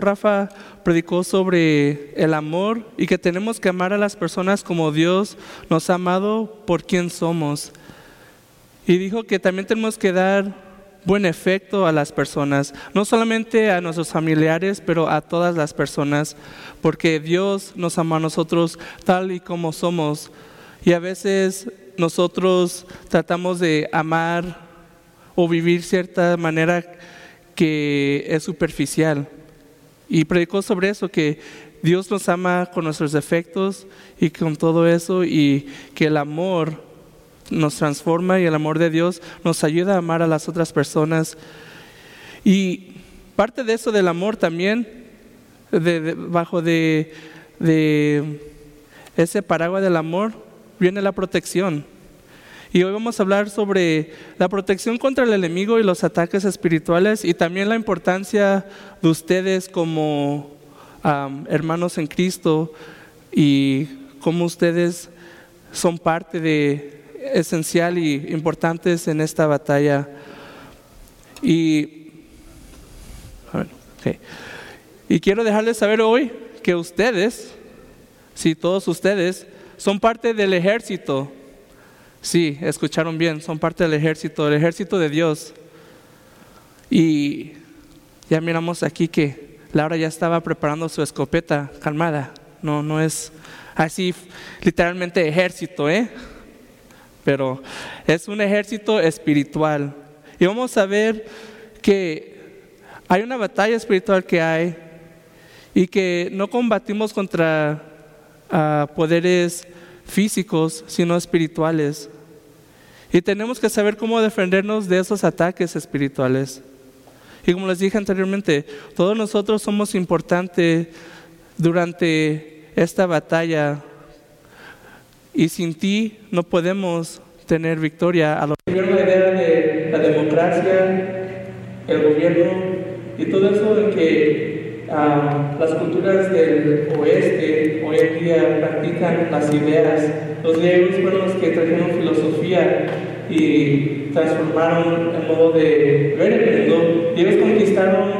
Rafa predicó sobre el amor y que tenemos que amar a las personas como Dios nos ha amado por quien somos. Y dijo que también tenemos que dar buen efecto a las personas, no solamente a nuestros familiares, pero a todas las personas, porque Dios nos ama a nosotros tal y como somos. Y a veces nosotros tratamos de amar o vivir cierta manera que es superficial. Y predicó sobre eso, que Dios nos ama con nuestros defectos y con todo eso, y que el amor nos transforma y el amor de Dios nos ayuda a amar a las otras personas. Y parte de eso del amor también, bajo de, de ese paraguas del amor, viene la protección. Y hoy vamos a hablar sobre la protección contra el enemigo y los ataques espirituales y también la importancia de ustedes como hermanos en Cristo y cómo ustedes son parte de esencial y importantes en esta batalla. Y, quiero dejarles saber hoy que ustedes, si todos ustedes, son parte del ejército Sí, escucharon bien, son parte del ejército, del ejército de Dios. Y ya miramos aquí que Laura ya estaba preparando su escopeta calmada. No, no es así literalmente ejército, ¿eh? Pero es un ejército espiritual. Y vamos a ver que hay una batalla espiritual que hay y que no combatimos contra ah, poderes físicos, sino espirituales. Y tenemos que saber cómo defendernos de esos ataques espirituales. Y como les dije anteriormente, todos nosotros somos importantes durante esta batalla. Y sin ti no podemos tener victoria. A lo... la idea de la democracia, el gobierno y todo eso en que las culturas del oeste hoy en día practican las ideas los griegos fueron los que trajeron filosofía y transformaron el modo de ver el mundo. Y ellos conquistaron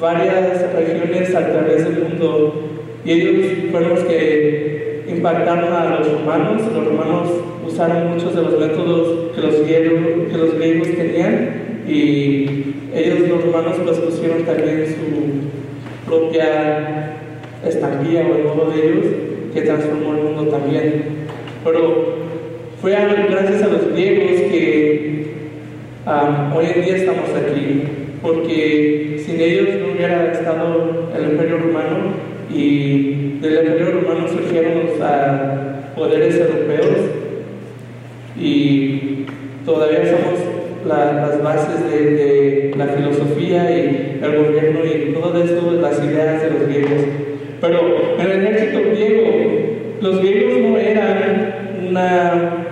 varias regiones a través del mundo. Y ellos fueron los que impactaron a los romanos. Los romanos usaron muchos de los métodos que los griegos, que los griegos tenían. Y ellos, los romanos, pues pusieron también su propia estampilla o el modo de ellos que transformó el mundo también. Pero fue gracias a los griegos que hoy en día estamos aquí, porque sin ellos no hubiera estado el Imperio Romano y del Imperio Romano surgieron los poderes europeos y todavía somos las bases de, la filosofía y el gobierno todo eso, las ideas de los griegos. Pero en el ejército griego, los griegos no eran una,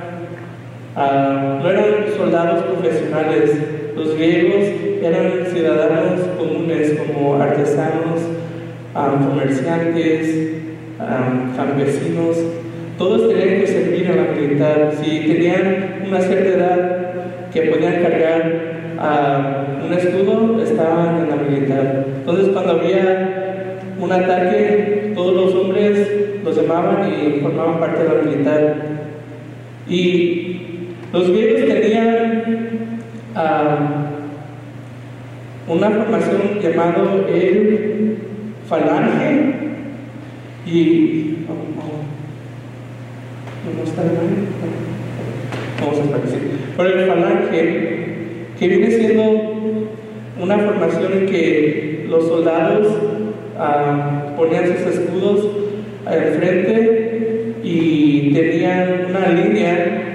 uh, no eran soldados profesionales, los griegos eran ciudadanos comunes como artesanos, um, comerciantes, um, campesinos, todos tenían que servir a la militar. Si tenían una cierta edad que podían cargar un escudo, estaban en la militar. Entonces cuando había un ataque, todos los hombres los llamaban y formaban parte de la militar. Y los griegos tenían ah, una formación llamada el falange y vamos a pero el falange que viene siendo una formación que los soldados ponían sus escudos al frente y tenían una línea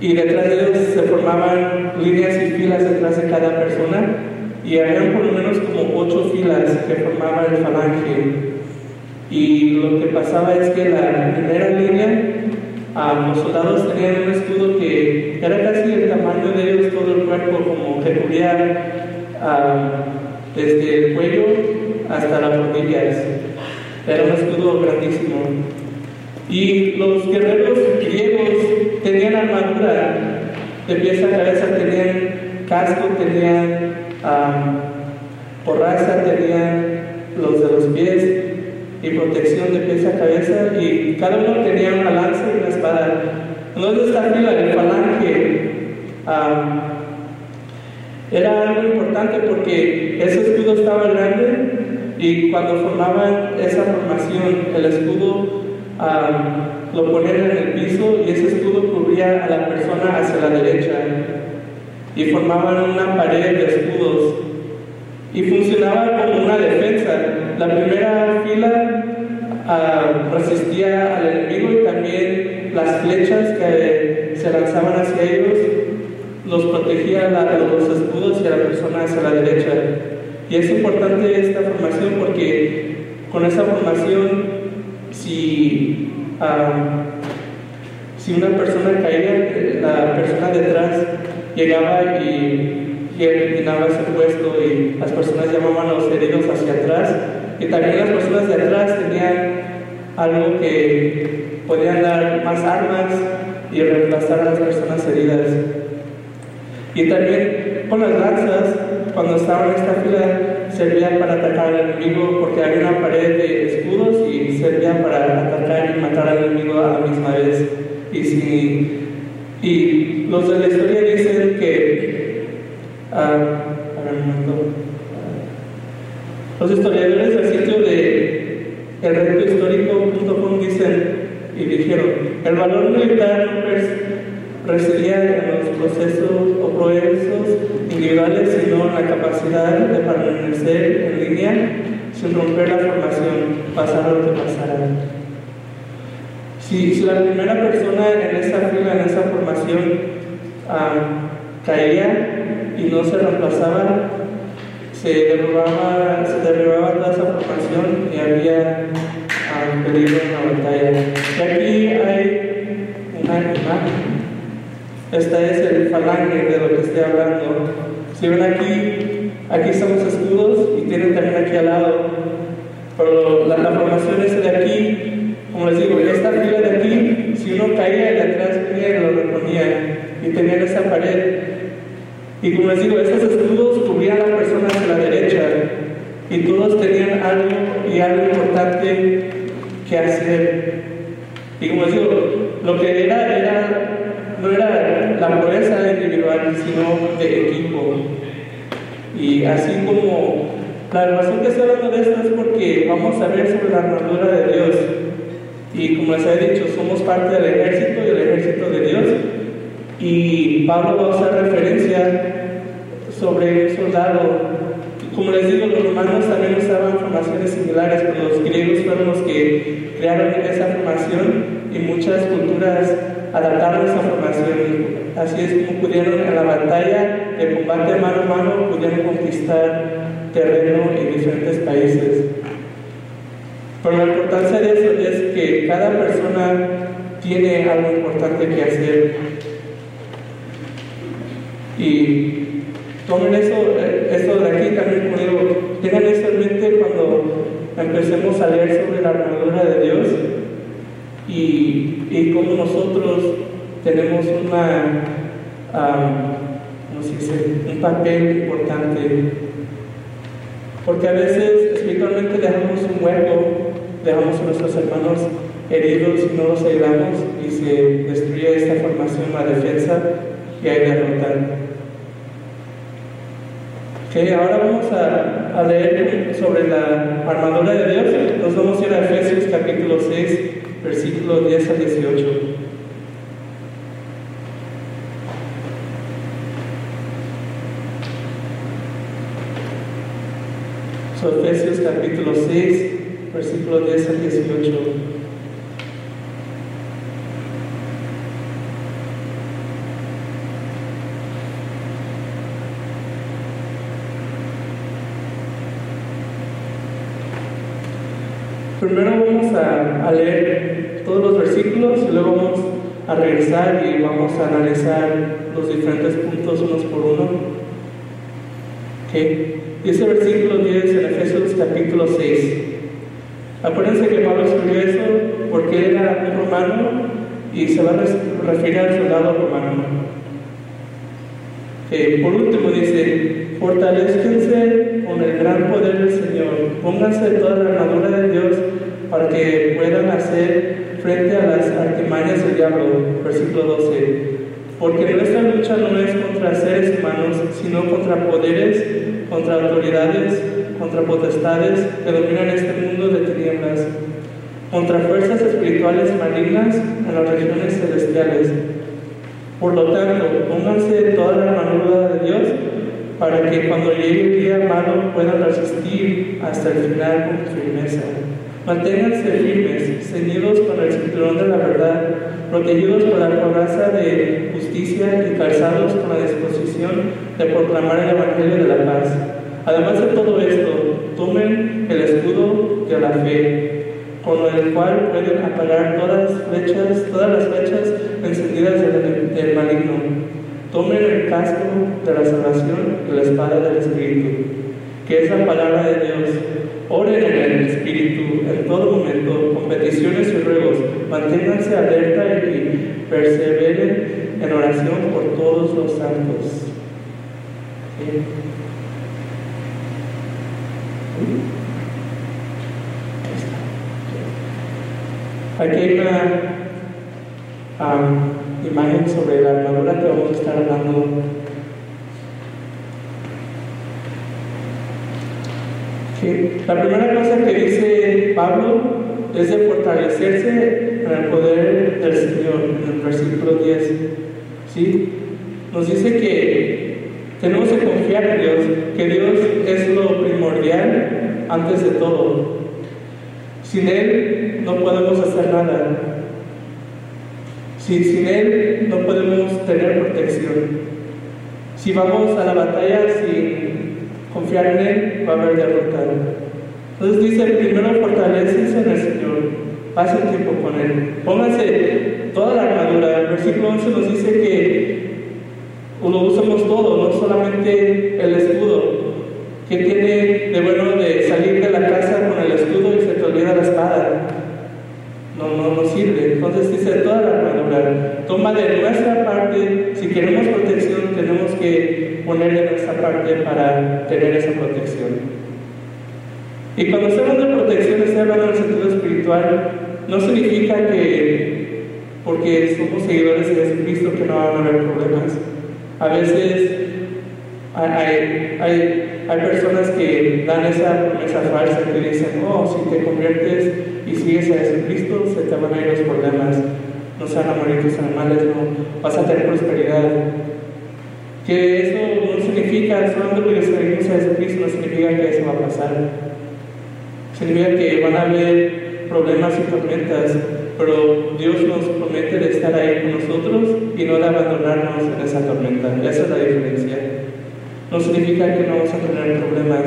y detrás de ellos se formaban líneas y filas detrás de cada persona y había por lo menos como ocho filas que formaban el falange. Y lo que pasaba es que la primera línea, los soldados tenían un escudo que era casi el tamaño de ellos, todo el cuerpo, como que cubría ah, desde el cuello hasta las rodillas. Era un escudo grandísimo. Y los guerreros griegos tenían armadura de pies a cabeza, tenían casco, tenían um, porraza, tenían los de los pies y protección de pies a cabeza y cada uno tenía una lanza y una espada. Entonces esta fila del falange era algo importante porque ese escudo estaba grande y cuando formaban esa formación, el escudo lo ponían en el piso y ese escudo cubría a la persona hacia la derecha. Y formaban una pared de escudos. Y funcionaba como una defensa. La primera fila uh, resistía al enemigo y también las flechas que se lanzaban hacia ellos los protegía a los escudos y a la persona hacia la derecha. Y es importante esta formación porque con esa formación, si, si una persona caía, la persona detrás llegaba y y eliminaba ese puesto y las personas llamaban a los heridos hacia atrás y también las personas de atrás tenían algo que podían dar más armas y reemplazar a las personas heridas. Y también con las lanzas, cuando estaban en esta fila, servían para atacar al enemigo porque había una pared de escudos y servían para atacar y matar al enemigo a la misma vez. Y, si, y los de la historia dicen que los historiadores del sitio de elretohistórico.com dicen y dijeron, el valor militar no residía en los procesos o progresos individuales, sino en la capacidad de permanecer en línea sin romper la formación, pasar lo que pasara. Si, la primera persona en esa fila, en esa formación, caía, y no se reemplazaba, se derribaba, se derribaba toda esa formación y había um, peligro en la batalla. Y aquí hay una imagen. Esta es el falange de lo que estoy hablando. Si ven aquí, aquí están los escudos y tienen también aquí al lado. Pero la, la formación es de aquí, como les digo, esta fila de aquí, si uno caía de atrás venía y lo reponía y tenían esa pared y como les digo, estos escudos cubrían a la persona hacia la derecha y todos tenían algo y algo importante que hacer. Y como les digo, lo que era, era no era la proeza individual, sino de equipo. Y así como la razón que estoy hablando de esto es porque vamos a ver sobre la armadura de Dios. Y como les he dicho, somos parte del ejército y del ejército de Dios. Y Pablo va a hacer referencia sobre un soldado. Como les digo, los romanos también usaban formaciones similares, pero los griegos fueron los que crearon esa formación y muchas culturas adaptaron esa formación. Así es como pudieron en la batalla de combate mano a mano, pudieron conquistar terreno en diferentes países. Pero la importancia de eso es que cada persona tiene algo importante que hacer. Y tomen eso, eh, eso de aquí también, como digo, tengan eso en mente cuando empecemos a leer sobre la armadura de Dios y, y cómo nosotros tenemos una, um, dice? un papel importante. Porque a veces espiritualmente dejamos un hueco, dejamos a nuestros hermanos heridos y no los ayudamos y se destruye esta formación, la defensa que hay de derrotar ahora vamos a, leer sobre la armadura de Dios. Nos vamos a ir a Efesios capítulo 6, versículos 10 a 18. So, capítulo 6, versículos 10 a 18. Primero vamos a leer regresar y vamos a analizar los diferentes puntos unos por uno. ¿Okay? Y ese versículo 10 en Efesios capítulo 6. Acuérdense que Pablo escribió eso porque era un romano y se va a referir al soldado romano. Por último dice, fortalezcanse con el gran poder del Señor, pónganse toda la armadura de Dios para que puedan hacer frente a las artimañas del diablo. Versículo 12. Porque nuestra lucha no es contra seres humanos, sino contra poderes, contra autoridades, contra potestades que dominan este mundo de tinieblas, contra fuerzas espirituales malignas en las regiones celestiales. Por lo tanto, pónganse toda la armadura de Dios para que cuando llegue el día malo puedan resistir hasta el final con firmeza. Manténganse firmes, ceñidos con el cinturón de la verdad, protegidos por la coraza de justicia y calzados con la disposición de proclamar el Evangelio de la paz. Además de todo esto, tomen el escudo de la fe, con el cual pueden apagar todas las flechas, encendidas del, del maligno. Tomen el casco de la salvación y la espada del Espíritu, que es la palabra de Dios. Oren en el Espíritu en todo momento, con peticiones y ruegos. Manténganse alerta y perseveren en oración por todos los santos. Aquí hay una um, imagen sobre la armadura que vamos a estar hablando. Okay. La primera cosa que dice Pablo es de fortalecerse en el poder del Señor, en el versículo 10. ¿Sí? Nos dice que tenemos que confiar en Dios, que Dios es lo primordial antes de todo. Sin Él no podemos hacer nada. Si, sin Él no podemos tener protección. Si vamos a la batalla sin confiar en Él, va a haber derrota. Entonces dice, primero fortalecense en el Señor, pasen tiempo con Él, pónganse toda la armadura. El versículo 11 nos dice que lo usamos todo, no solamente el escudo. ¿Qué tiene de bueno de la casa con el escudo y se te olvida la espada? No, no, no sirve. Entonces dice toda la armadura. Toma de nuestra parte, si queremos protección, tenemos que poner de nuestra parte para tener esa protección. Y cuando se habla de protección, se habla en el sentido espiritual, no significa que porque somos seguidores de Jesucristo que no van a haber problemas. A veces hay, hay, hay, personas que dan esa promesa falsa que dicen, oh, si te conviertes y sigues a Jesucristo, se te van a ir los problemas, no se van a morir tus animales, no, vas a tener prosperidad. Que eso no significa, solamente porque seguimos a Jesucristo, no significa que eso va a pasar. Significa que van a haber problemas y tormentas, pero Dios nos promete de estar ahí con nosotros y no de abandonarnos en esa tormenta. Esa es la diferencia. No significa que no vamos a tener problemas.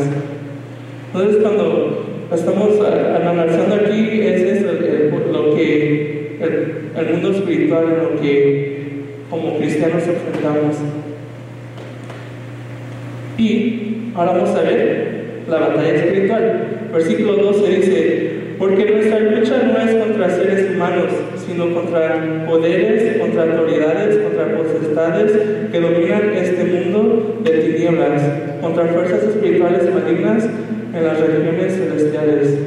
Entonces, cuando estamos analizando aquí, es eso, lo que el, el mundo espiritual, lo que como cristianos enfrentamos. Y ahora vamos a ver la batalla espiritual. Versículo 12 dice, porque nuestra lucha no es contra seres humanos, sino contra poderes, contra autoridades, contra potestades que dominan este mundo de tinieblas, contra fuerzas espirituales malignas en las regiones celestiales.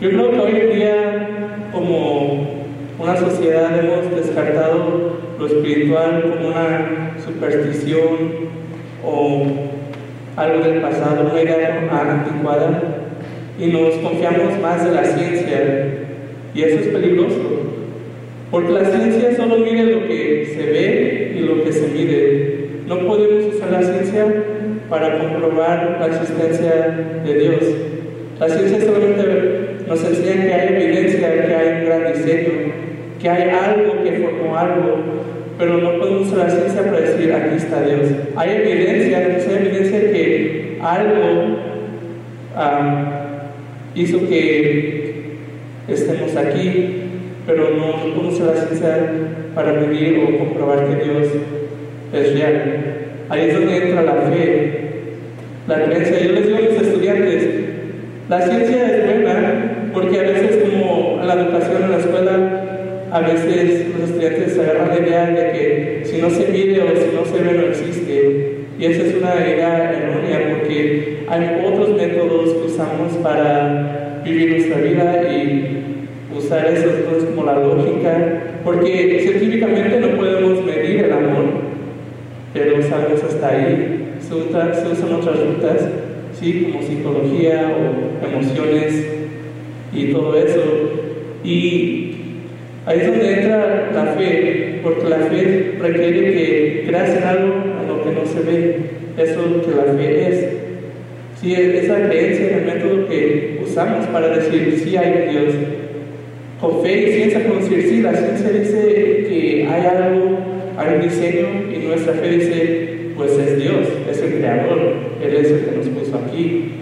Yo creo que hoy en día, como una sociedad, hemos descartado lo espiritual como una superstición o algo del pasado, una idea anticuada, y nos confiamos más en la ciencia. Y eso es peligroso, porque la ciencia solo mide lo que se ve y lo que se mide. No podemos usar la ciencia para comprobar la existencia de Dios. La ciencia solamente nos enseña que hay evidencia, que hay un gran diseño, que hay algo que formó algo, pero no podemos usar la ciencia para decir aquí está Dios. Hay evidencia, hay evidencia que algo hizo que estemos aquí, pero no conoce la ciencia para vivir o comprobar que Dios es real. Ahí es donde entra la fe, la creencia. Yo les digo a los estudiantes, la ciencia es buena porque a veces como la educación en la escuela, a veces los estudiantes se agarran la idea de que si no se mide o si no se ve no existe. Y esa es una idea errónea porque hay otros métodos que usamos para vivir nuestra vida y usar esos cosas como la lógica, porque científicamente no podemos medir el amor, pero sabemos hasta ahí. Se, se usan otras rutas, ¿sí? como psicología o emociones y todo eso. Y ahí es donde entra la fe, porque la fe requiere que creas en algo a lo que no se ve. Eso es lo que la fe es. Sí, esa creencia en el método que usamos para decir sí hay un Dios. Con fe y ciencia podemos decir sí, la ciencia dice que hay algo, hay un diseño y nuestra fe dice pues es Dios, es el creador, Él es el que nos puso aquí.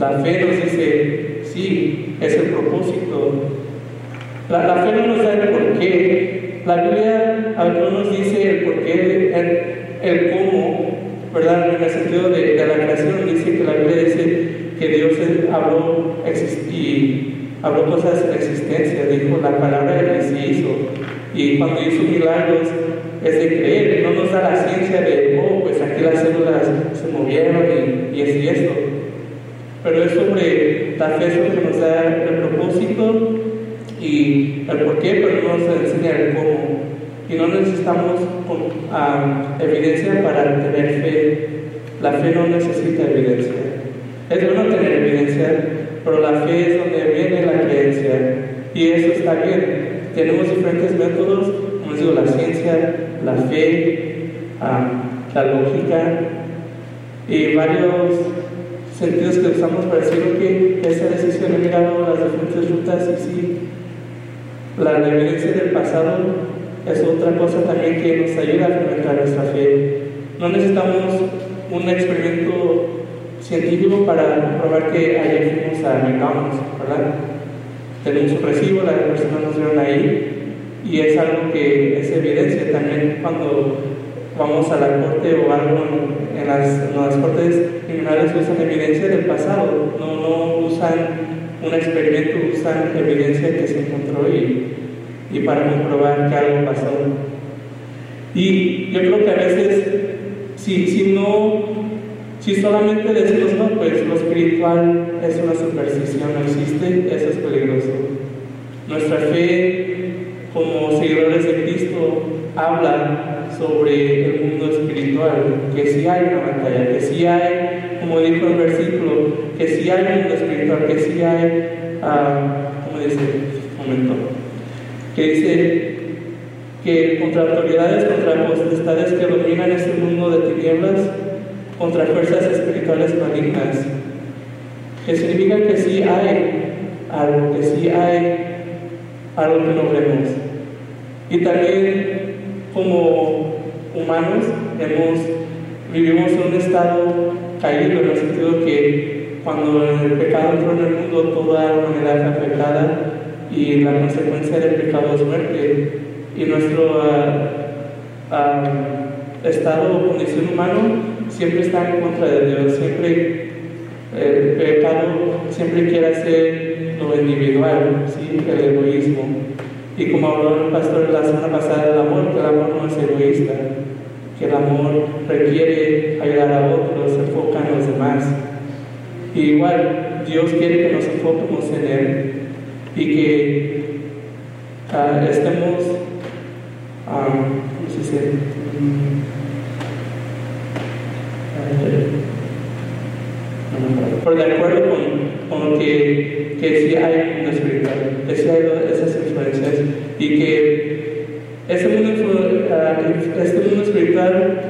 La fe nos dice sí, es el propósito. La, la fe no nos da el porqué. La Biblia no nos dice el porqué, el, el cómo, ¿verdad? En el sentido de, de, la creación, dice que la Biblia dice que Dios habló y habló cosas en existencia, dijo la palabra y se hizo. Y cuando hizo milagros, es de creer, no nos da la ciencia de, oh, pues aquí las células se movieron y, y es y esto. Pero es sobre la fe, que nos da el propósito y el por qué, pero no nos enseña el cómo. Y no necesitamos um, evidencia para tener fe. La fe no necesita evidencia. Es bueno tener evidencia, pero la fe es donde viene la creencia. Y eso está bien. Tenemos diferentes métodos, como digo, la ciencia, la fe, la lógica y varios sentidos que usamos para decir que esa decisión he mirado las diferentes rutas y sí, la evidencia del pasado es otra cosa también que nos ayuda a fomentar nuestra fe. No necesitamos un experimento científico para comprobar que ayer fuimos a McDonald's, ¿verdad? Tenemos un recibo, las personas nos vieron ahí y es algo que es evidencia también cuando vamos a la corte o algo en las, las cortes criminales usan evidencia del pasado, no, no usan un experimento, usan evidencia que se encontró y, y para comprobar que algo pasó. Y yo creo que a veces, si, si no, si solamente decimos, no, pues lo espiritual es una superstición, no existe, eso es peligroso. Nuestra fe como seguidores de Cristo hablan sobre el mundo espiritual, que si hay una batalla, que si hay, como dijo el versículo, que si hay un mundo espiritual, que si hay, uh, ¿cómo dice? Un momento. Que dice que contra autoridades, contra potestades que dominan este mundo de tinieblas, contra fuerzas espirituales malignas. Que significa que sí hay algo, que sí hay algo que no vemos. Y también como humanos hemos, vivimos un estado caído en el sentido que cuando el pecado entró en el mundo toda la humanidad es afectada y la consecuencia del pecado es muerte y nuestro uh, uh, estado o condición humano siempre está en contra de Dios, siempre el pecado siempre quiere hacer lo individual, ¿sí? el egoísmo. Y como habló el pastor la semana pasada del amor, que el amor no es egoísta, que el amor requiere ayudar a otros, se enfoca en los demás. Igual, Dios quiere que nos enfoquemos en Él y que uh, estemos, um, ¿cómo se dice? Por de acuerdo con, que, que sí hay un espiritual, que sí hay esas influencias y que este mundo, este mundo espiritual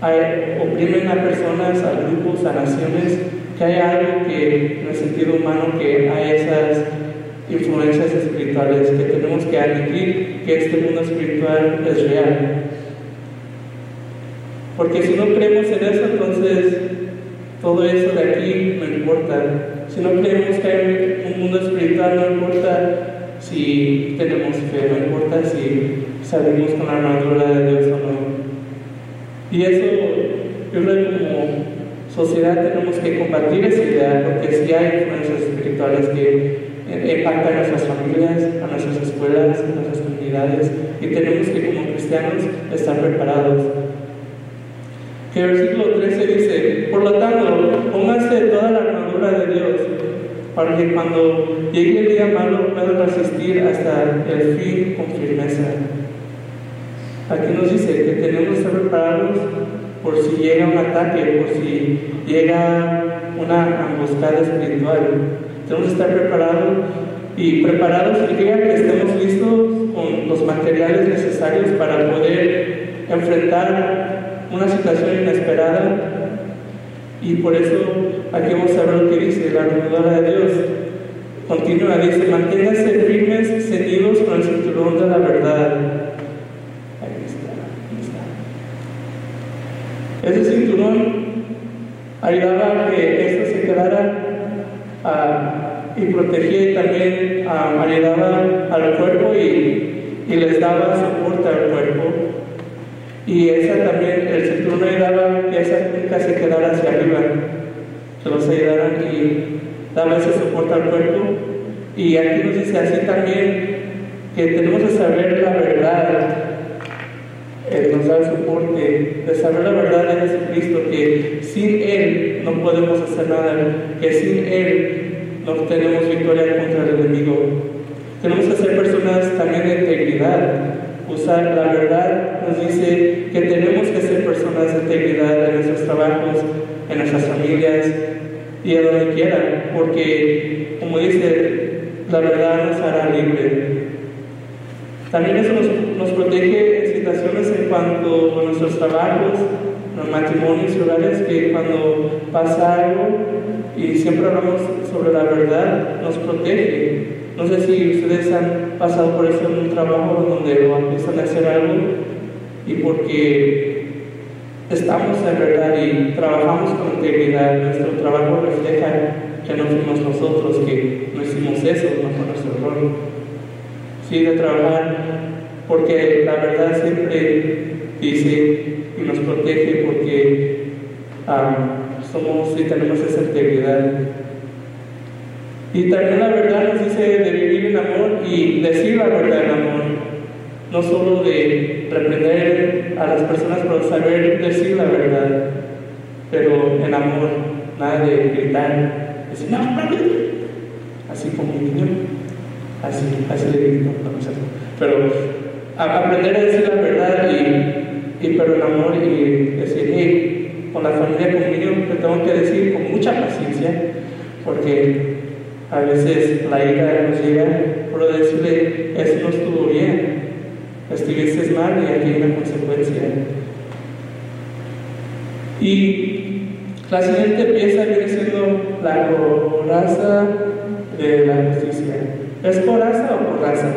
hay, oprimen a personas, a grupos, a naciones, que hay algo que en el sentido humano que hay esas influencias espirituales, que tenemos que admitir que este mundo espiritual es real. Porque si no creemos en eso, entonces todo eso de aquí no importa. Si no creemos que hay un mundo espiritual, no importa si tenemos fe, no importa si salimos con la armadura de Dios o no. Y eso, yo creo que como sociedad tenemos que combatir esa idea, porque si hay influencias espirituales que impactan a nuestras familias, a nuestras escuelas, a nuestras comunidades, y tenemos que como cristianos estar preparados. Que el versículo 13 dice, por lo tanto, pónganse toda la armadura de Dios, para que cuando llegue el día malo puedan resistir hasta el fin con firmeza. Aquí nos dice que tenemos que estar preparados por si llega un ataque, por si llega una emboscada espiritual. Tenemos que estar preparados y preparados significa que estemos listos con los materiales necesarios para poder enfrentar una situación inesperada. Y por eso aquí vamos a ver lo que dice la armadura de Dios. Continúa, dice, manténganse firmes, ceñidos con el cinturón de la verdad Ese cinturón ayudaba a que esto se quedara uh, y protegía también uh, ayudaba al cuerpo y, les daba soporte al cuerpo. Y esa también, el cinturón ayudaba que esa túnica se quedara hacia arriba, que los ayudaran y daba ese soporte al cuerpo. Y aquí nos dice así también que tenemos que saber la verdad eh, nos da el soporte de saber la verdad de Jesucristo, que sin Él no podemos hacer nada, que sin Él no tenemos victoria contra el enemigo. Tenemos que ser personas también de integridad. Usar la verdad nos dice que tenemos que ser personas de integridad en nuestros trabajos, en nuestras familias y en donde quiera, porque, como dice, la verdad nos hará libre. También eso nos, nos protege situaciones en cuanto a nuestros trabajos, matrimonios y hogares, que cuando pasa algo y siempre hablamos sobre la verdad, nos protege. No sé si ustedes han pasado por eso en un trabajo donde empiezan a hacer algo y porque estamos en verdad y trabajamos con integridad, nuestro trabajo refleja que no fuimos nosotros, que no hicimos eso, no fue nuestro error. Sí, de trabajar porque la verdad siempre dice y nos protege porque somos y tenemos esa integridad. Y también la verdad nos dice de vivir en amor y decir la verdad en amor, no solo de reprender a las personas, pero saber decir la verdad, pero en amor, nada de gritar, decir, no, así como mi niño, así, así le grito, pero aprender a decir la verdad y, y pero el amor y decir, hey, con la familia conmigo te tengo que decir con mucha paciencia, porque a veces la ira nos llega, pero decirle, eso no estuvo bien, estuviste mal y aquí hay una consecuencia. Y la siguiente pieza viene siendo la coraza de la justicia. ¿Es coraza o coraza?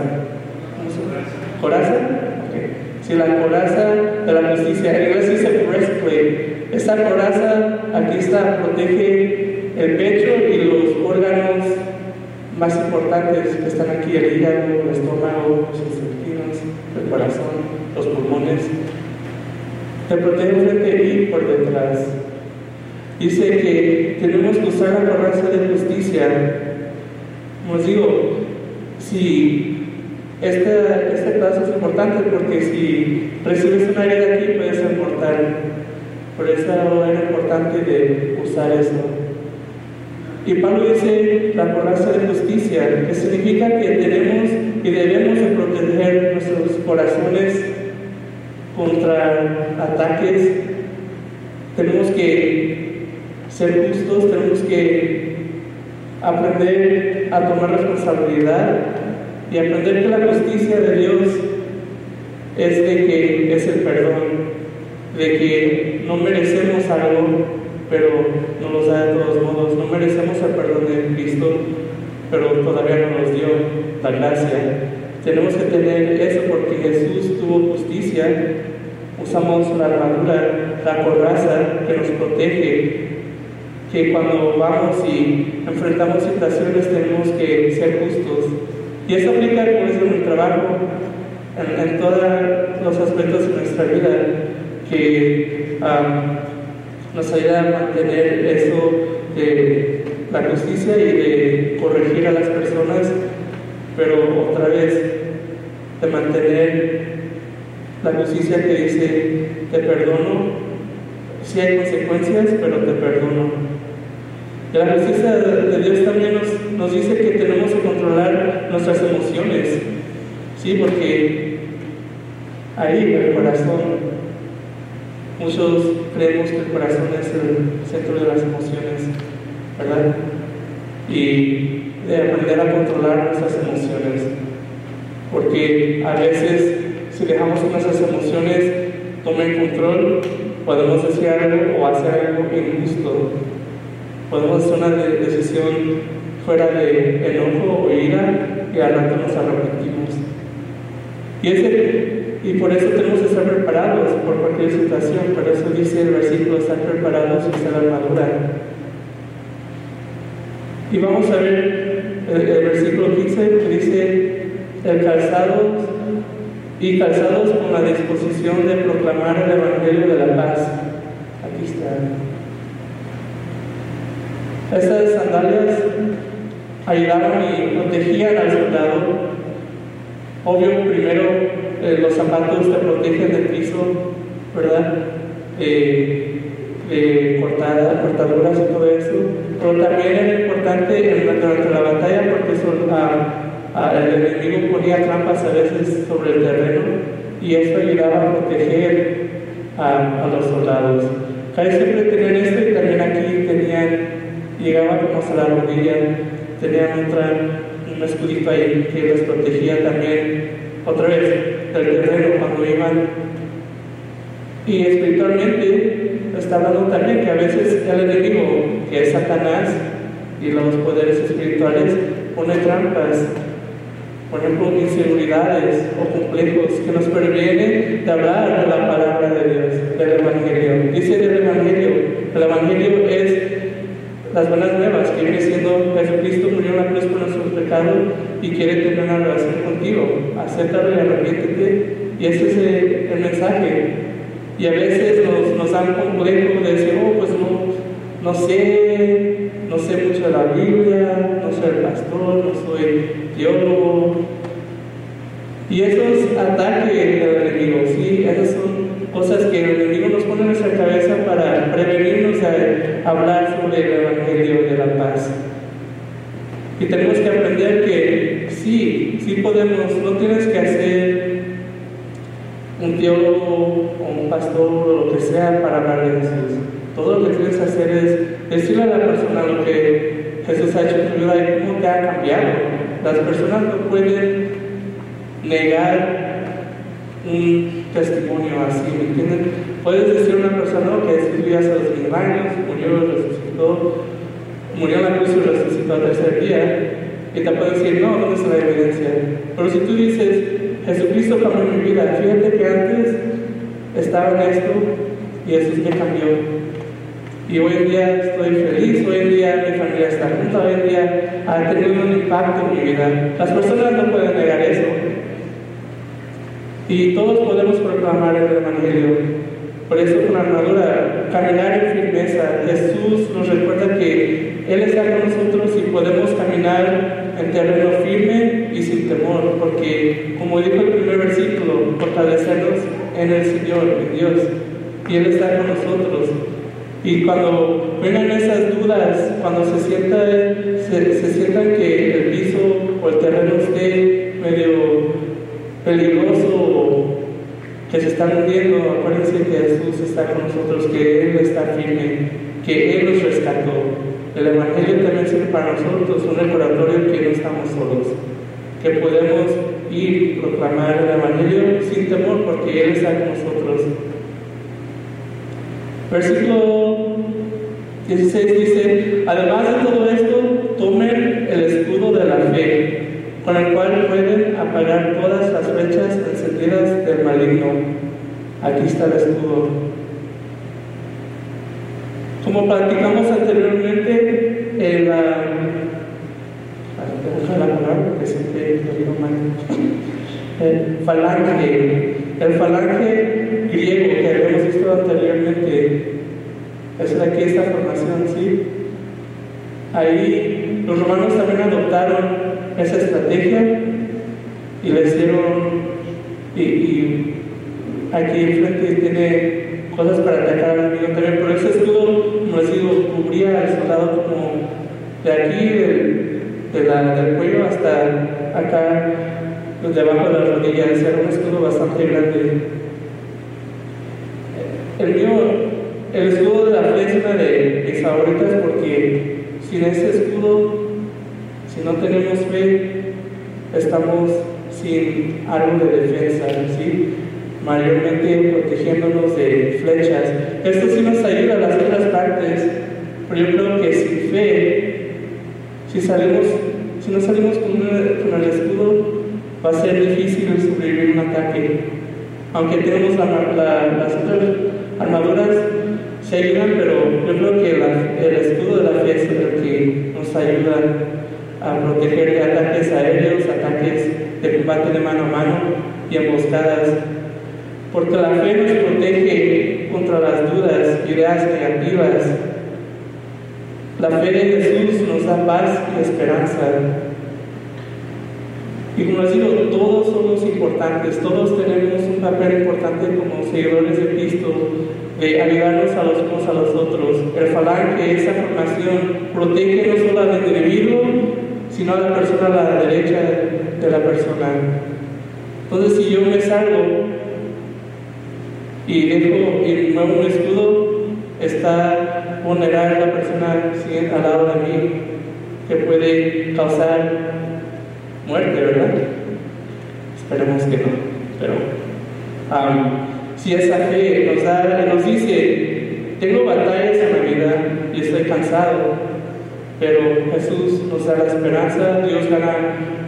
¿Coraza? Si la coraza de la justicia, en inglés dice breastplate. Esta coraza aquí está, protege el pecho y los órganos más importantes que están aquí, el hígado, el estómago, los intestinos, el corazón, los pulmones. Te protege frente y por detrás. Dice que tenemos que usar la coraza de justicia. Os digo, si este, este paso es importante porque si recibes una herida aquí puede ser mortal. Por eso era importante de usar eso. Y Pablo dice la coraza de justicia, que significa que tenemos y debemos de proteger nuestros corazones contra ataques. Tenemos que ser justos, tenemos que aprender a tomar responsabilidad y aprender que la justicia de Dios es de que es el perdón, de que no merecemos algo, pero nos lo da de todos modos, no merecemos el perdón de Cristo, pero todavía no nos dio la gracia. Tenemos que tener eso porque Jesús tuvo justicia, usamos la armadura, la coraza que nos protege, que cuando vamos y enfrentamos situaciones tenemos que ser justos. Y eso aplica pues, en el trabajo, en, en todos los aspectos de nuestra vida, que nos ayuda a mantener eso de la justicia y de corregir a las personas, pero otra vez de mantener la justicia que dice, te perdono, si hay consecuencias, pero te perdono. Y la justicia de Dios también nos dice que tenemos que controlar nuestras emociones, ¿sí? Porque ahí el corazón Muchos creemos que el corazón es el centro de las emociones, ¿verdad? Y de aprender a controlar nuestras emociones. Porque a veces, si dejamos que nuestras emociones tomen control, podemos decir algo o hacer algo injusto. Podemos hacer una decisión fuera de enojo o ira y al rato nos arrepentimos. Y ese y por eso tenemos que estar preparados por cualquier situación. Por eso dice el versículo, estar preparados y estar armadura. Y vamos a ver el, el, versículo 15 que dice, el calzado y calzados con la disposición de proclamar el Evangelio de la paz. Aquí está. Estas sandalias ayudaban y protegían al soldado. Obvio, primero eh, los zapatos te protegen del piso, ¿verdad? Eh, de cortaduras y todo eso. Pero también era importante durante la batalla porque el enemigo ponía trampas a veces sobre el terreno y eso ayudaba a proteger a, los soldados. Casi siempre tenían esto y también aquí tenían, llegaban como hasta la rodilla, tenían un escudito ahí que les protegía también otra vez del terreno cuando iban. Y espiritualmente está hablando también que a veces el enemigo, que es Satanás y los poderes espirituales, pone trampas, por ejemplo, inseguridades o complejos que nos previenen de hablar de la palabra de Dios, del Evangelio. Dice del Evangelio, el Evangelio es las buenas nuevas, que viene siendo Jesucristo murió en la cruz por nuestros pecados y quiere tener una relación contigo. Acéptalo y arrepiéntete. Y ese es el, mensaje. Y a veces nos, nos dan complejo de decir, oh, pues no, no sé, no sé mucho de la Biblia, no soy el pastor, no soy teólogo. Y esos ataques del enemigo, sí, esas son cosas que el enemigo nos pone en nuestra cabeza para prevenirnos a hablar sobre el Evangelio de la paz. Y tenemos que aprender que sí, sí podemos, no tienes que hacer un teólogo o un pastor o lo que sea para hablar de Jesús. Todo lo que tienes que hacer es decirle a la persona lo que Jesús ha hecho en tu vida y cómo te ha cambiado. Las personas no pueden negar un testimonio así, ¿me entienden? Puedes decir una persona que Jesús hace los mil años, murió, resucitó, murió en la cruz y resucitó al tercer día, y te puede decir, no, ¿dónde está la evidencia? Pero si tú dices, Jesucristo cambió mi vida, fíjate que antes estaba en esto y Jesús me cambió. Y hoy en día estoy feliz, hoy en día mi familia está junta, hoy en día ha tenido un impacto en mi vida. Las personas no pueden negar eso. Y todos podemos proclamar el Evangelio. Por eso con armadura, caminar en firmeza. Jesús nos recuerda que Él está con nosotros y podemos caminar en terreno firme y sin temor, porque como dijo el primer versículo, fortalecernos en el Señor, en Dios, y Él está con nosotros. Y cuando vengan esas dudas, cuando se sienta, se, se sientan que el piso o el terreno esté medio peligroso que se están hundiendo, acuérdense que Jesús está con nosotros, que Él está firme, que Él nos rescató. El Evangelio también sirve para nosotros, un recordatorio que no estamos solos, que podemos ir proclamar el Evangelio sin temor porque Él está con nosotros. Versículo 16 dice, además de todo esto, tomen el escudo de la fe con el cual pueden apagar todas las flechas encendidas del maligno. Aquí está el escudo. Como platicamos anteriormente, el, ah, la palabra porque siempre lo digo mal. El falange, el falange griego que habíamos visto anteriormente, es aquí esta formación, ¿sí? Ahí los romanos también adoptaron esa estrategia y le hicieron, y, y aquí enfrente tiene cosas para atacar al enemigo también, pero ese escudo, como les digo, cubría al soldado como de aquí, de, la, del cuello hasta acá, debajo de las rodillas, era un escudo bastante grande. El mío, el escudo de la es una de mis favoritas porque sin ese escudo, si no tenemos fe, estamos sin algo de defensa, ¿sí? mayormente protegiéndonos de flechas. Esto sí nos ayuda a las otras partes, pero yo creo que sin fe, si salimos, si no salimos con, el escudo, va a ser difícil sobrevivir un ataque. Aunque tenemos las otras armaduras, se ayudan, pero yo creo que el escudo de la fe es el que nos ayuda a proteger de ataques aéreos, ataques de combate de mano a mano y emboscadas porque la fe nos protege contra las dudas, ideas negativas. La fe de Jesús nos da paz y esperanza. Y como les digo, todos somos importantes, todos tenemos un papel importante como seguidores de Cristo, de ayudarnos a los unos a los otros. El falange, esa formación, protege no solo al individuo, sino a la persona a la derecha de la persona. Entonces, si yo me salgo y dejo y un escudo, está vulnerar a la persona al lado de mí que puede causar muerte, ¿verdad? Esperemos que no, pero si esa fe nos, da, nos dice, tengo batallas en la vida y estoy cansado, pero Jesús nos da la esperanza, Dios gana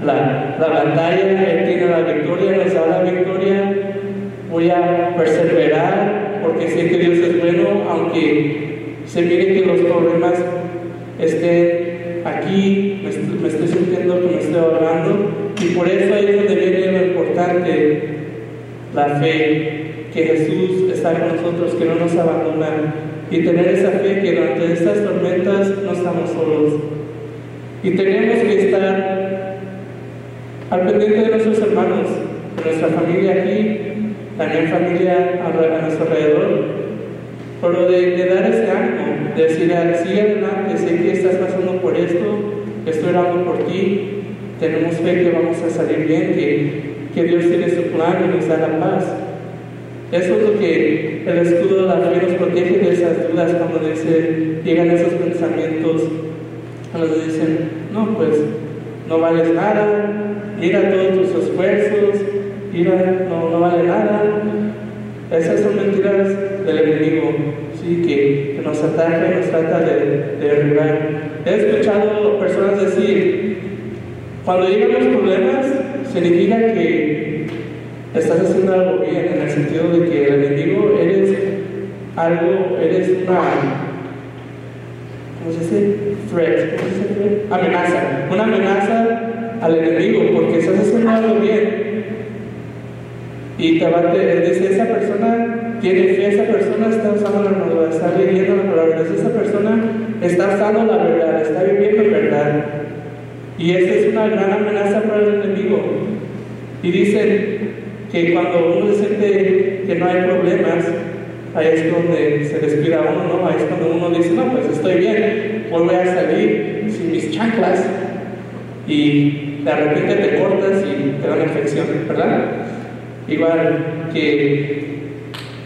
la, la batalla, Él tiene la victoria, nos da la victoria. Voy a perseverar porque sé que Dios es bueno, aunque se mire que los problemas estén aquí, me estoy, sintiendo que me estoy ahogando, y por eso ahí es donde viene lo importante, la fe, que Jesús está con nosotros, que no nos abandona, y tener esa fe que durante estas tormentas no estamos solos. Y tenemos que estar al pendiente de nuestros hermanos, de nuestra familia aquí, también familia a, nuestro alrededor, pero de, dar ese ánimo, de decir, sigue adelante, sé que estás pasando por esto, estoy orando por ti, tenemos fe que vamos a salir bien, que, que Dios tiene su plan y nos da la paz. Eso es lo que el escudo de la fe nos protege de esas dudas cuando llegan esos pensamientos, cuando dicen, no, pues no vales nada, mira todos tus esfuerzos, mira, no, no vale nada. Esas son mentiras del enemigo, ¿sí? que, nos ataca y nos trata de, derribar. He escuchado personas decir, cuando llegan los problemas, significa que estás haciendo algo bien, en el sentido de que el enemigo eres algo, eres una, ¿cómo se dice? Threat, ¿cómo se dice? Amenaza, una amenaza al enemigo, porque estás haciendo algo bien. Y te va a esa persona tiene fe, esa persona está usando la armadura, está viviendo la palabra, esa persona está usando la verdad, está viviendo verdad. Y esa es una gran amenaza para el enemigo. Y dicen que cuando uno siente que no hay problemas, ahí es donde se despida uno, ¿no? Ahí es cuando uno dice, no, pues estoy bien, hoy voy a salir sin mis chanclas y de repente te cortas y te da una infección, ¿verdad? Igual que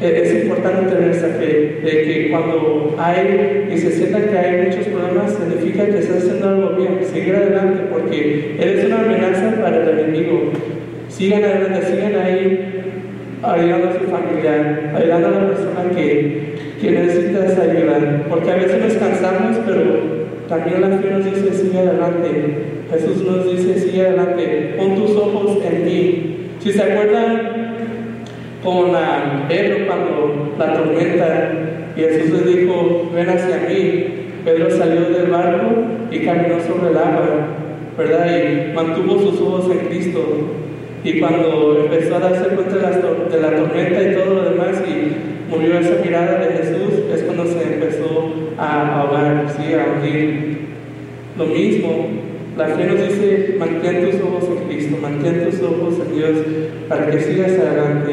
es importante tener esa fe de que cuando hay y se sienta que hay muchos problemas, significa que estás haciendo algo bien, seguir adelante, porque eres una amenaza para el enemigo. Sigan adelante, sigan ahí ayudando a su familia, ayudando a la persona que, que necesita esa ayuda, porque a veces nos cansamos, pero también la fe nos dice, sigue adelante. Jesús nos dice, sigue adelante, pon tus ojos en ti, si se acuerdan con Pedro cuando la tormenta y Jesús le dijo, ven hacia mí, Pedro salió del barco y caminó sobre el agua, ¿verdad? Y mantuvo sus ojos en Cristo. Y cuando empezó a darse cuenta de la, de la tormenta y todo lo demás, y murió esa mirada de Jesús, es cuando se empezó a ahogar, ¿sí? a hundir. Lo mismo, la fe nos dice, mantén tus ojos en Cristo, mantén tus ojos en Dios para que sigas adelante.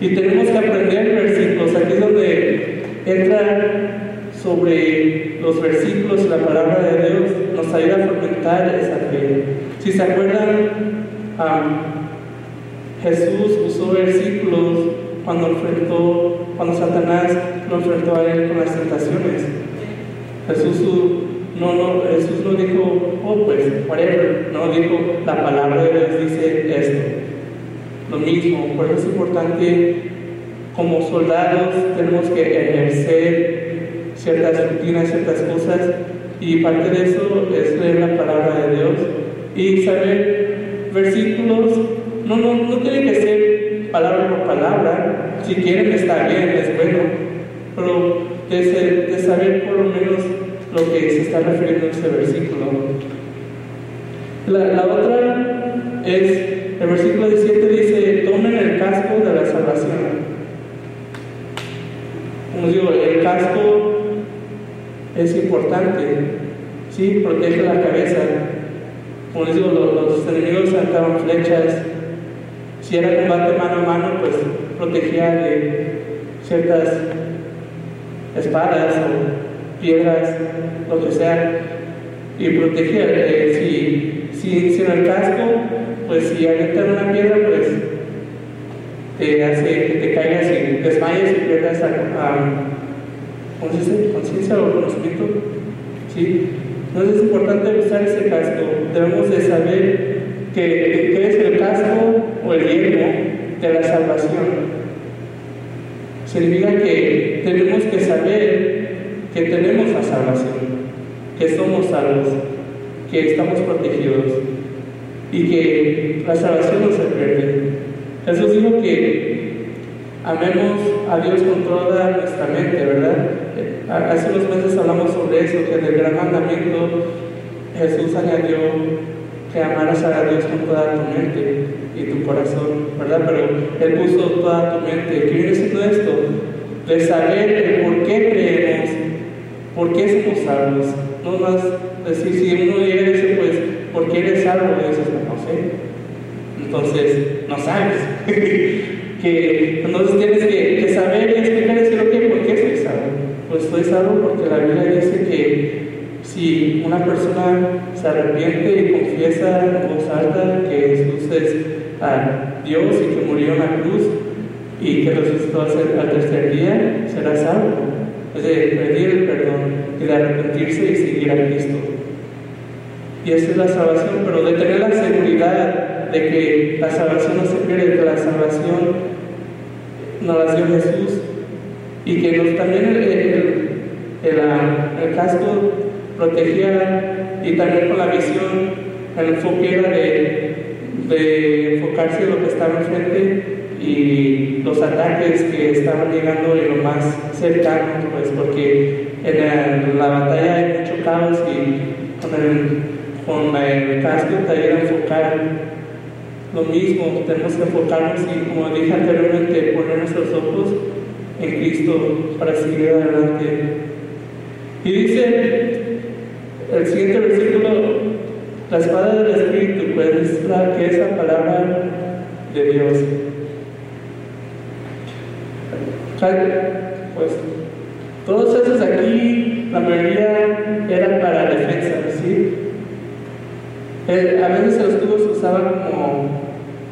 Y tenemos que aprender versículos. Aquí es donde entra sobre los versículos la palabra de Dios, nos ayuda a fomentar esa fe. Si se acuerdan, Jesús usó versículos cuando enfrentó, cuando Satanás lo enfrentó a él con las tentaciones. Jesús no, no, Jesús no dijo, oh, pues, whatever. No, dijo, la palabra de Dios dice esto. Lo mismo, por eso es importante, como soldados, tenemos que ejercer ciertas rutinas, ciertas cosas, y parte de eso es leer la palabra de Dios y saber versículos. No, no, no tiene que ser palabra por palabra. Si quieren, está bien, es bueno. Pero de, de saber por lo menos lo que se está refiriendo en este versículo. La, otra es, el versículo 17 dice, tomen el casco de la salvación. Como digo, el casco es importante, ¿sí? Protege la cabeza. Como les digo, los, los enemigos sacaban flechas. Si era combate mano a mano, pues protegía de ciertas espadas o piedras, lo que sea, y proteger. Eh, si, si, el casco, pues si avientan una piedra, pues te hace que te caigas y desmayes y pierdas conciencia o conocimiento. ¿sí? Entonces es importante usar ese casco. Debemos de saber qué es el casco o el yelmo de la salvación. Significa que tenemos que saber que tenemos la salvación, que somos salvos, que estamos protegidos y que la salvación no se pierde. Jesús dijo que amemos a Dios con toda nuestra mente, ¿verdad? Hace unos meses hablamos sobre eso, que en el gran mandamiento Jesús añadió que amaras a Dios con toda tu mente y tu corazón, ¿verdad? Pero Él puso toda tu mente. ¿Qué viene siendo esto? De saber el por qué creemos ¿Por qué somos salvos? No más decir, si uno llega y dice, pues, ¿por qué eres salvo? Y dices, no sé. Entonces, no sabes. que entonces tienes que, saber y explicar y decir, ok, ¿por qué soy salvo? Pues soy salvo porque la Biblia dice que si una persona se arrepiente y confiesa en voz alta que Jesús es a Dios y que murió en la cruz y que resucitó al tercer día, será salvo es de pedir el perdón y de arrepentirse y seguir a Cristo. Y esa es la salvación, pero de tener la seguridad de que la salvación no se pierde, que la salvación nos la dio Jesús y que nos, también el, el, el, casco protegía y también con la visión, el enfoque era de, de enfocarse en lo que estaba enfrente y los ataques que estaban llegando en lo más cercano, pues porque en la, batalla hay mucho caos y con el, con el casco a enfocar lo mismo, tenemos que enfocarnos y como dije anteriormente, poner nuestros ojos en Cristo para seguir adelante. Y dice el siguiente versículo, la espada del Espíritu, pues que es la palabra de Dios. Pues todos esos aquí, la mayoría eran para defensa, ¿sí? Eh, a veces los tubos se usaban como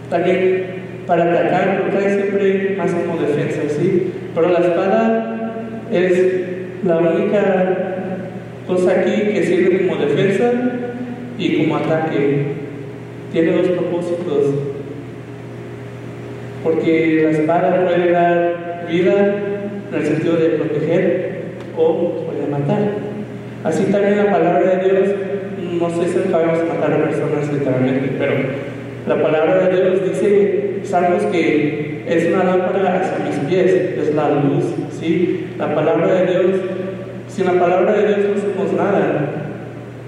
también para atacar, porque hay siempre más como defensa, ¿sí? Pero la espada es la única cosa aquí que sirve como defensa y como ataque. Tiene dos propósitos. Porque la espada puede dar vida en el sentido de proteger o puede matar. Así también la palabra de Dios, no sé si sabemos matar a personas literalmente, pero la palabra de Dios dice, Salmos, que es una lámpara hacia mis pies, es la luz, ¿sí? La palabra de Dios Sin la palabra de Dios no somos nada.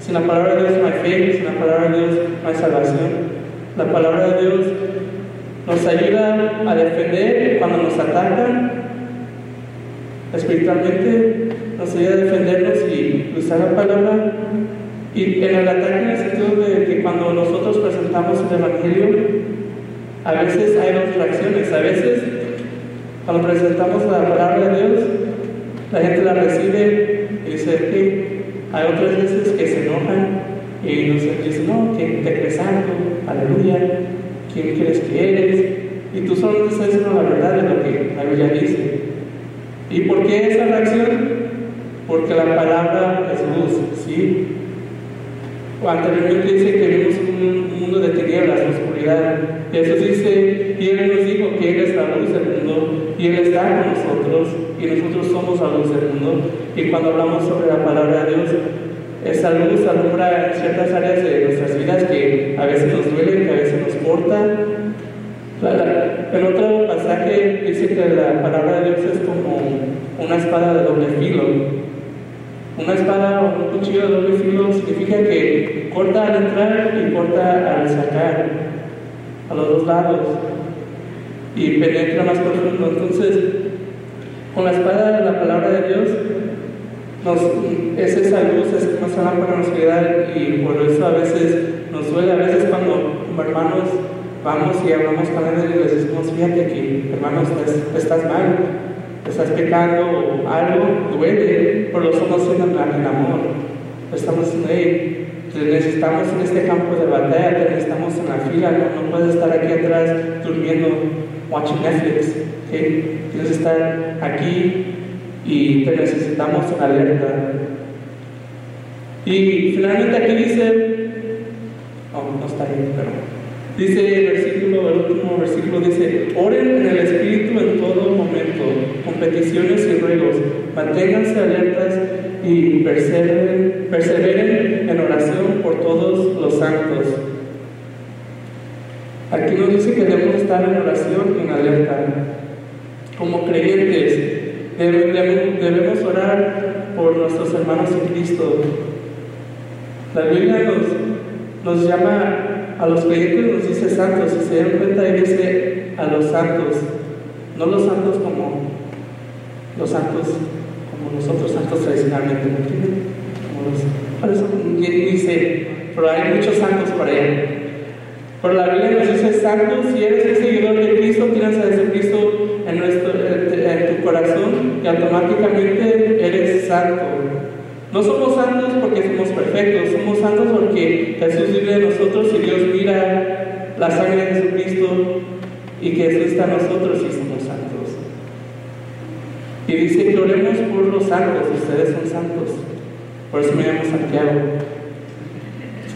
Sin la palabra de Dios no hay fe, sin la palabra de Dios no hay salvación. La palabra de Dios nos ayuda a defender cuando nos atacan. Espiritualmente nos ayuda a defendernos y usar la palabra. Y en el ataque en el sentido de que cuando nosotros presentamos el Evangelio, a veces hay dos reacciones. A veces, cuando presentamos la palabra de Dios, la gente la recibe y dice, que hay otras veces que se enojan y nos dicen, no, que te crees algo, aleluya, ¿quién crees que eres? Y tú solo estás diciendo la verdad de lo que la Biblia dice. ¿Y por qué esa reacción? Porque la palabra es luz, ¿sí? Anteriormente dice que vivimos en un mundo de tinieblas, de oscuridad. Jesús dice, y Él nos dijo que Él es la luz del mundo, y Él está con nosotros, y nosotros somos la luz del mundo. Y cuando hablamos sobre la palabra de Dios, esa luz alumbra en ciertas áreas de nuestras vidas que a veces nos duelen, que a veces nos cortan. El otro pasaje dice que la palabra de Dios es como una espada de doble filo. Una espada o un cuchillo de doble filo significa que corta al entrar y corta al sacar, a los dos lados, y penetra más profundo. Entonces, con la espada de la palabra de Dios, es esa luz, es más lámpara nos vida y por eso a veces nos duele, a veces cuando hermanos vamos y hablamos con él y les decimos, fíjate que hermanos, estás, estás mal, estás pecando o algo, duele, pero lo estamos haciendo en amor. Estamos hey, te necesitamos en este campo de batalla, necesitamos en la fila, no, no puedes estar aquí atrás durmiendo, watching Netflix, tienes que estar aquí y te necesitamos en alerta. Y finalmente aquí dice, oh, no está bien, pero Dice el versículo, el último versículo dice, oren en el Espíritu en todo momento, con peticiones y ruegos, manténganse alertas y perseveren, perseveren en oración por todos los santos. Aquí nos dice que debemos estar en oración y en alerta. Como creyentes, debemos, orar por nuestros hermanos en Cristo. La Biblia nos, nos llama a los creyentes nos dice santos, si se dan cuenta, y dice a los santos, no los santos como los santos, como nosotros santos tradicionalmente, ¿no Como los, por eso dice, pero hay muchos santos por allá. Pero la Biblia nos dice santos, si eres un seguidor de Cristo, tienes a Jesucristo en, nuestro, y automáticamente eres santo. No somos santos porque somos perfectos, somos santos porque Jesús vive en nosotros y Dios mira la sangre de Jesucristo y que Jesús está en nosotros y somos santos. Y dice que oremos por los santos, ustedes son santos. Por eso me llamo Santiago.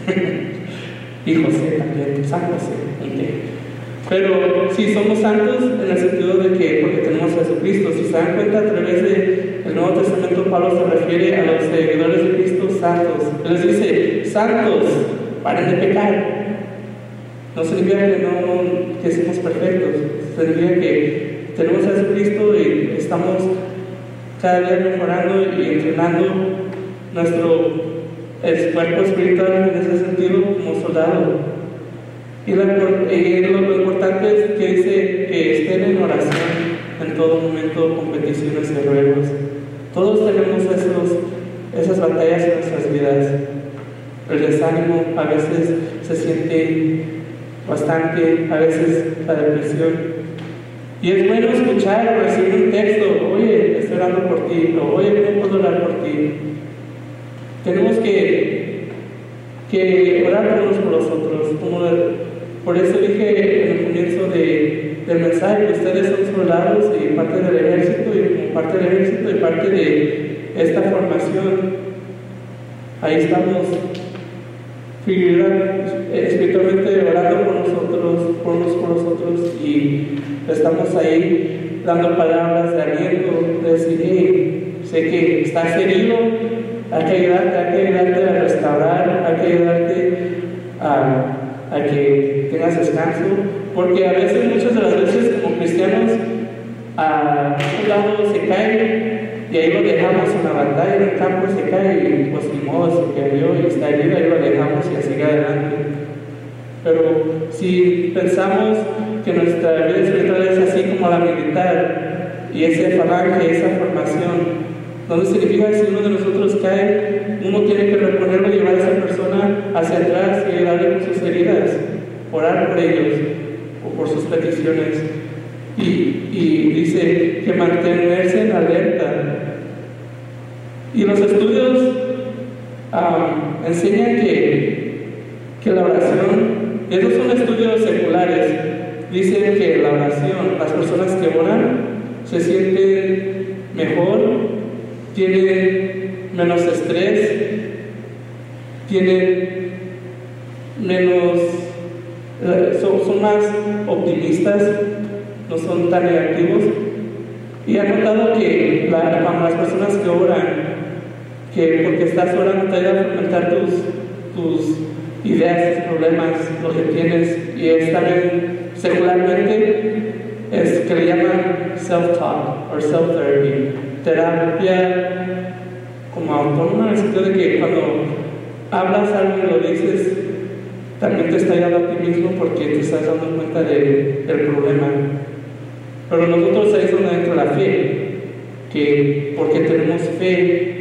y José también, San José. Pero si somos santos en el sentido de que, porque tenemos a Jesucristo, si se dan cuenta a través de el Nuevo Testamento Pablo se refiere a los seguidores de Cristo santos. Él les dice, santos, paren de pecar. No significa que no que somos perfectos, significa que tenemos a Jesucristo y estamos cada día mejorando y entrenando nuestro cuerpo espiritual en ese sentido como soldado. Y lo, lo, importante es que dice que estén en oración en todo momento con peticiones y ruegos. Todos tenemos esos, esas batallas en nuestras vidas. El desánimo a veces se siente bastante, a veces la depresión. Y es bueno escuchar o recibir un texto, oye, estoy orando por ti, o oye, no puedo orar por ti. Tenemos que, que orar unos por los otros. Como por eso dije en el comienzo de, del mensaje ustedes son soldados y parte del ejército y parte del ejército y parte de esta formación. Ahí estamos espiritualmente orando por nosotros, por unos por nosotros y estamos ahí dando palabras de aliento, de decir, sé que estás herido, hay que ayudarte, hay que ayudarte a restaurar, hay que ayudarte descanso, porque a veces, muchas de las veces como cristianos, a un lado se caen y ahí lo dejamos en la batalla, en el campo se cae y pues ni modo, se cayó y está herido, ahí lo dejamos y sigue adelante. Pero si pensamos que nuestra vida espiritual es así como la militar y ese falange, esa formación, donde significa que si uno de nosotros cae, uno tiene que reponerlo y llevar a esa persona hacia atrás y ayudarle con sus heridas, orar por ellos o por sus peticiones. Y, dice que mantenerse en alerta. Y los estudios enseñan que, que la oración, esos son estudios seculares, dicen que la oración, las personas que oran se sienten mejor, tienen menos estrés, tienen menos, más optimistas, no son tan negativos. Y he notado que la, cuando las personas que oran, que porque estás orando te ayuda a fomentar tus, tus ideas, tus problemas, lo que tienes, y es también secularmente es que le llaman self-talk o self-therapy, terapia como autónoma, en el sentido de que cuando hablas algo y lo dices, también te está ayudando a ti mismo porque te estás dando cuenta de, del problema. Pero nosotros ahí es donde entra la fe, que porque tenemos fe,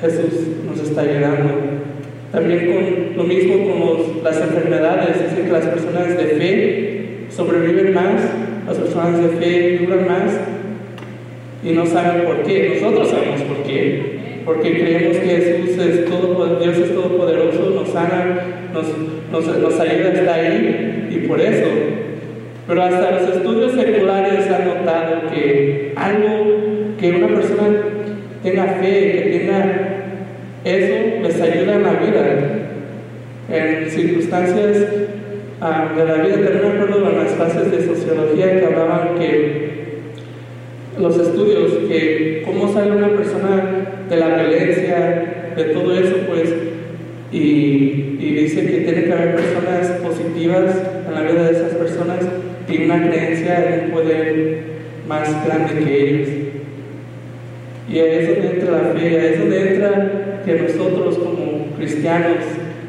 Jesús nos está ayudando. También con lo mismo con las enfermedades, dicen que las personas de fe sobreviven más, las personas de fe duran más y no saben por qué. Nosotros sabemos por qué. Porque creemos que Jesús es todo, Dios es todopoderoso, nos sana, nos, nos, nos ayuda a estar ahí y por eso pero hasta los estudios seculares han notado que algo que una persona tenga fe, que tenga eso, les ayuda en la vida. En circunstancias ah, de la vida, también me acuerdo en las clases de sociología que hablaban que los estudios, que cómo sale una persona de la violencia, de todo eso, pues, y, dice que tiene que haber personas positivas en la vida de esas personas tiene una creencia en un poder más grande que ellos. Y a eso entra la fe, a eso entra que nosotros como cristianos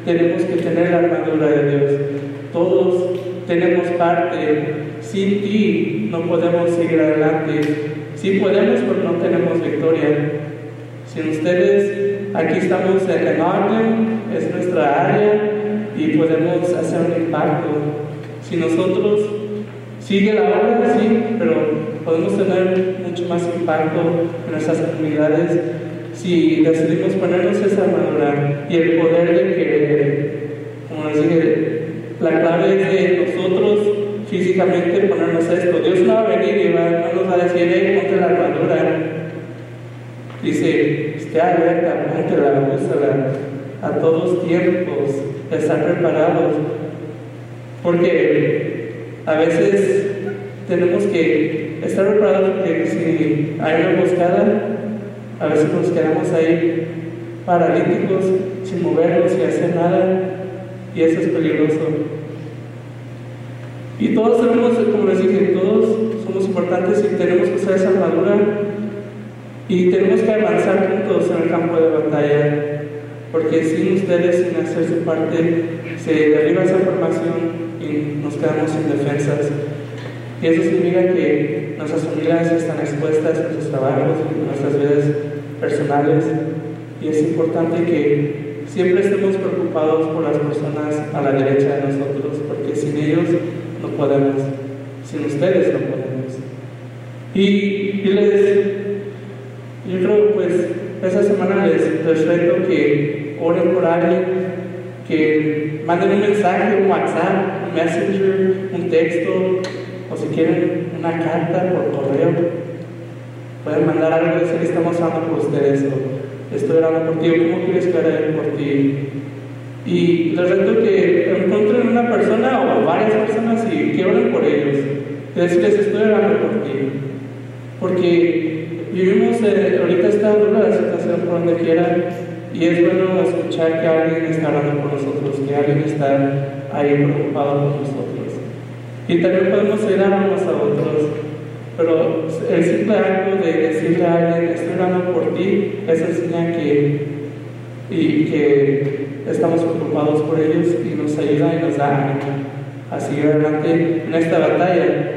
tenemos que tener la armadura de Dios. Todos tenemos parte. Sin ti no podemos seguir adelante. Sí podemos, pero no tenemos victoria. Sin ustedes, aquí estamos en orden, es nuestra área y podemos hacer un impacto. Si nosotros Sigue la obra, sí, pero podemos tener mucho más impacto en nuestras comunidades si decidimos ponernos esa armadura y el poder de querer. Como les dije, la clave es de nosotros físicamente ponernos esto. Dios no va a venir y va, no nos va a decir, hey, ponte la armadura. Dice, esté alerta, ponte la úsala a todos tiempos, estar preparados. Porque a veces tenemos que estar preparados porque si hay una emboscada, a veces nos quedamos ahí paralíticos, sin movernos, sin hacer nada, y eso es peligroso. Y todos tenemos, como les dije, todos somos importantes y tenemos que usar esa armadura y tenemos que avanzar juntos en el campo de batalla, porque sin ustedes, sin hacer su parte, se derriba esa formación y nos quedamos sin defensas. Y eso significa que nuestras familias están expuestas sus trabajos, nuestras vidas personales. Y es importante que siempre estemos preocupados por las personas a la derecha de nosotros, porque sin ellos no podemos, sin ustedes no podemos. Y, les, yo creo pues esa semana les, les reto que oren por alguien, que manden un mensaje, un WhatsApp, Messenger, un texto, o si quieren una carta por correo, pueden mandar algo y decir estamos orando por ustedes, o estoy orando por ti, o cómo quieres que ore por ti. Y les reto que encuentren una persona o varias personas y que oren por ellos. Decirles estoy orando por ti. Porque vivimos, eh, ahorita está dura la situación por donde quiera, y es bueno escuchar que alguien está orando por nosotros, que alguien está ahí preocupado por nosotros. Y también podemos ayudar unos a otros. Pero el simple acto de decirle a alguien, estoy orando por ti, es enseña que, y que estamos preocupados por ellos y nos ayuda y nos da ánimo a seguir adelante en esta batalla.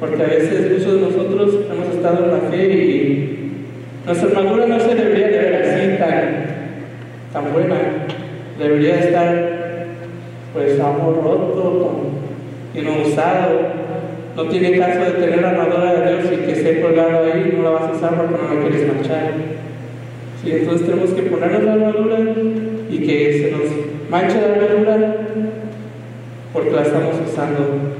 Porque a veces muchos de nosotros hemos estado en la fe y nuestra armadura no se debería de ver así tan, tan buena. Debería estar pues amor roto y no usado no tiene caso de tener la armadura de Dios y que esté colgado ahí, no la vas a usar porque no la quieres manchar. Sí, entonces tenemos que ponernos la armadura y que se nos manche la armadura porque la estamos usando.